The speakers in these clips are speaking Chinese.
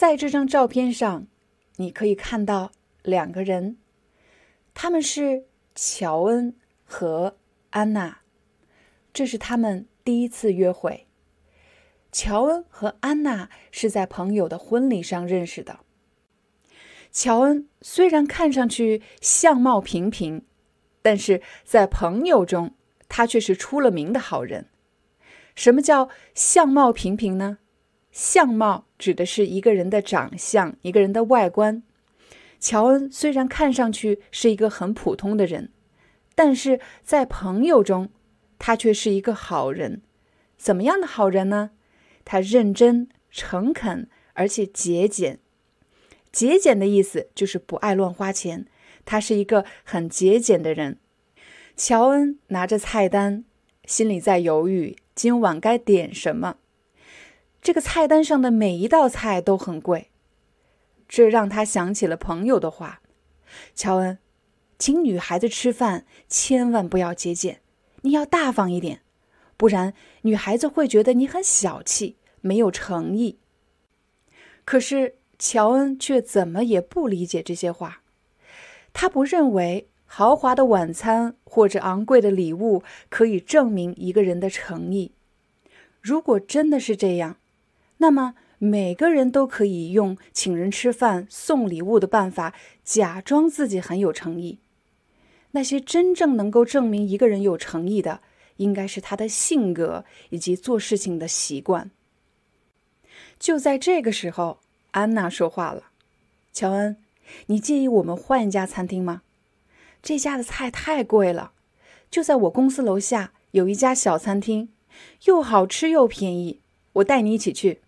在这张照片上，你可以看到两个人，他们是乔恩和安娜。这是他们第一次约会。乔恩和安娜是在朋友的婚礼上认识的。乔恩虽然看上去相貌平平，但是在朋友中，他却是出了名的好人。什么叫相貌平平呢？相貌指的是一个人的长相，一个人的外观。乔恩虽然看上去是一个很普通的人，但是在朋友中，他却是一个好人。怎么样的好人呢？他认真、诚恳，而且节俭。节俭的意思就是不爱乱花钱。他是一个很节俭的人。乔恩拿着菜单，心里在犹豫今晚该点什么。这个菜单上的每一道菜都很贵，这让他想起了朋友的话：“乔恩，请女孩子吃饭千万不要节俭，你要大方一点，不然女孩子会觉得你很小气，没有诚意。”可是乔恩却怎么也不理解这些话，他不认为豪华的晚餐或者昂贵的礼物可以证明一个人的诚意。如果真的是这样，那么每个人都可以用请人吃饭、送礼物的办法，假装自己很有诚意。那些真正能够证明一个人有诚意的，应该是他的性格以及做事情的习惯。就在这个时候，安娜说话了：“乔恩，你介意我们换一家餐厅吗？这家的菜太贵了。就在我公司楼下有一家小餐厅，又好吃又便宜，我带你一起去。”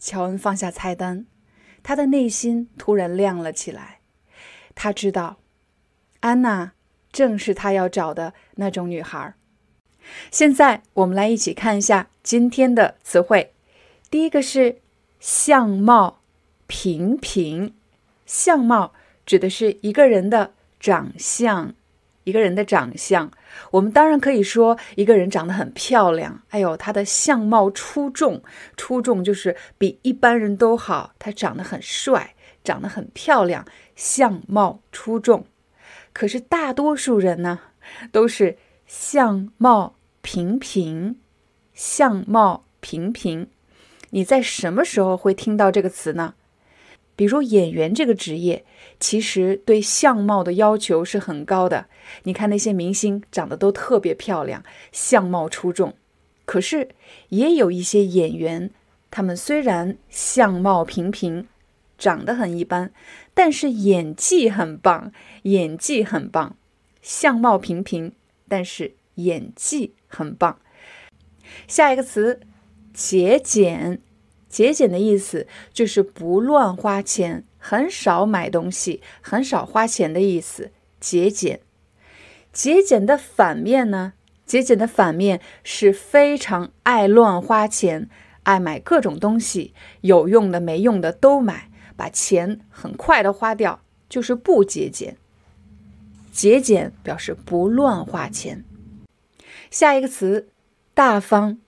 乔恩放下菜单，他的内心突然亮了起来。他知道，安娜正是他要找的那种女孩。现在，我们来一起看一下今天的词汇。第一个是相貌平平，相貌指的是一个人的长相。一个人的长相，我们当然可以说一个人长得很漂亮。哎呦，他的相貌出众，出众就是比一般人都好。他长得很帅，长得很漂亮，相貌出众。可是大多数人呢，都是相貌平平，相貌平平。你在什么时候会听到这个词呢？比如演员这个职业，其实对相貌的要求是很高的。你看那些明星长得都特别漂亮，相貌出众。可是也有一些演员，他们虽然相貌平平，长得很一般，但是演技很棒，演技很棒。相貌平平，但是演技很棒。下一个词，节俭。节俭的意思就是不乱花钱，很少买东西，很少花钱的意思。节俭，节俭的反面呢？节俭的反面是非常爱乱花钱，爱买各种东西，有用的没用的都买，把钱很快的花掉，就是不节俭。节俭表示不乱花钱。下一个词，大方。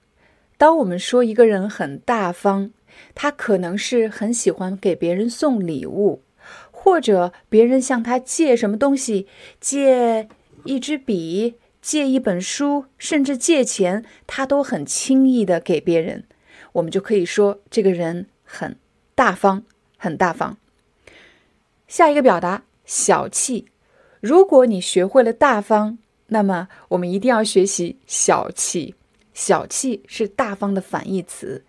当我们说一个人很大方，他可能是很喜欢给别人送礼物，或者别人向他借什么东西，借一支笔，借一本书，甚至借钱，他都很轻易的给别人。我们就可以说这个人很大方，很大方。下一个表达小气。如果你学会了大方，那么我们一定要学习小气。小气是大方的反义词。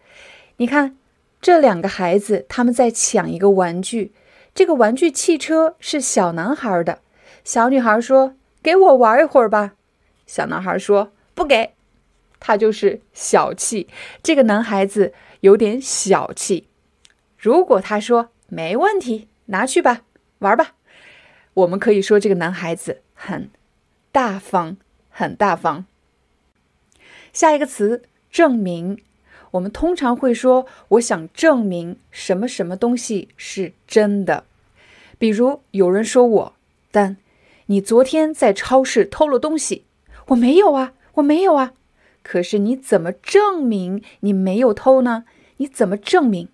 你看，这两个孩子他们在抢一个玩具，这个玩具汽车是小男孩的。小女孩说：“给我玩一会儿吧。”小男孩说：“不给。”他就是小气。这个男孩子有点小气。如果他说没问题，拿去吧，玩吧，我们可以说这个男孩子很大方，很大方。下一个词证明，我们通常会说我想证明什么什么东西是真的。比如有人说我，但你昨天在超市偷了东西，我没有啊，我没有啊。可是你怎么证明你没有偷呢？你怎么证明？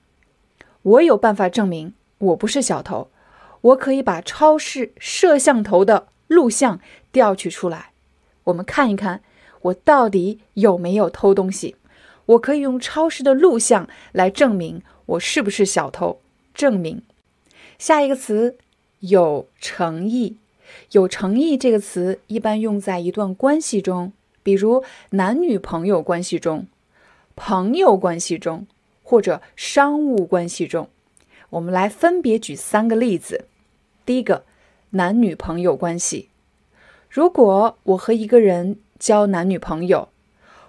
我有办法证明我不是小偷。我可以把超市摄像头的录像调取出来，我们看一看我到底有没有偷东西。我可以用超市的录像来证明我是不是小偷。证明。下一个词有诚意。有诚意这个词一般用在一段关系中，比如男女朋友关系中、朋友关系中或者商务关系中。我们来分别举三个例子。第一个，男女朋友关系。如果我和一个人交男女朋友，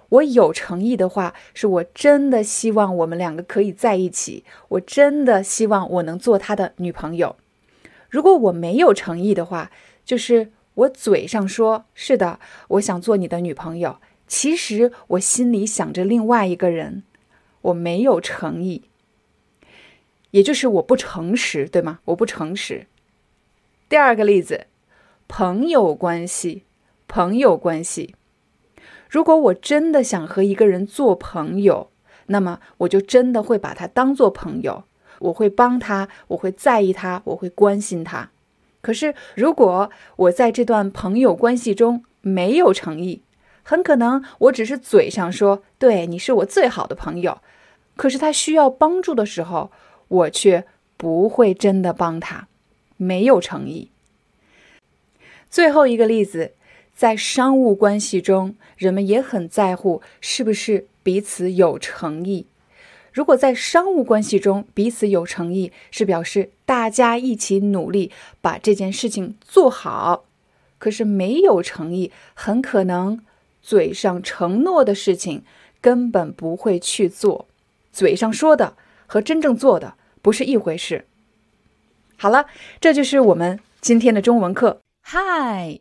我有诚意的话，是我真的希望我们两个可以在一起，我真的希望我能做他的女朋友。如果我没有诚意的话，就是我嘴上说是的，我想做你的女朋友，其实我心里想着另外一个人，我没有诚意，也就是我不诚实，对吗？我不诚实。第二个例子，朋友关系，朋友关系。如果我真的想和一个人做朋友，那么我就真的会把他当做朋友，我会帮他，我会在意他，我会关心他。可是，如果我在这段朋友关系中没有诚意，很可能我只是嘴上说“对你是我最好的朋友”，可是他需要帮助的时候，我却不会真的帮他，没有诚意。最后一个例子，在商务关系中，人们也很在乎是不是彼此有诚意。如果在商务关系中彼此有诚意，是表示大家一起努力把这件事情做好。可是没有诚意，很可能嘴上承诺的事情根本不会去做，嘴上说的和真正做的不是一回事。好了，这就是我们今天的中文课。Hi,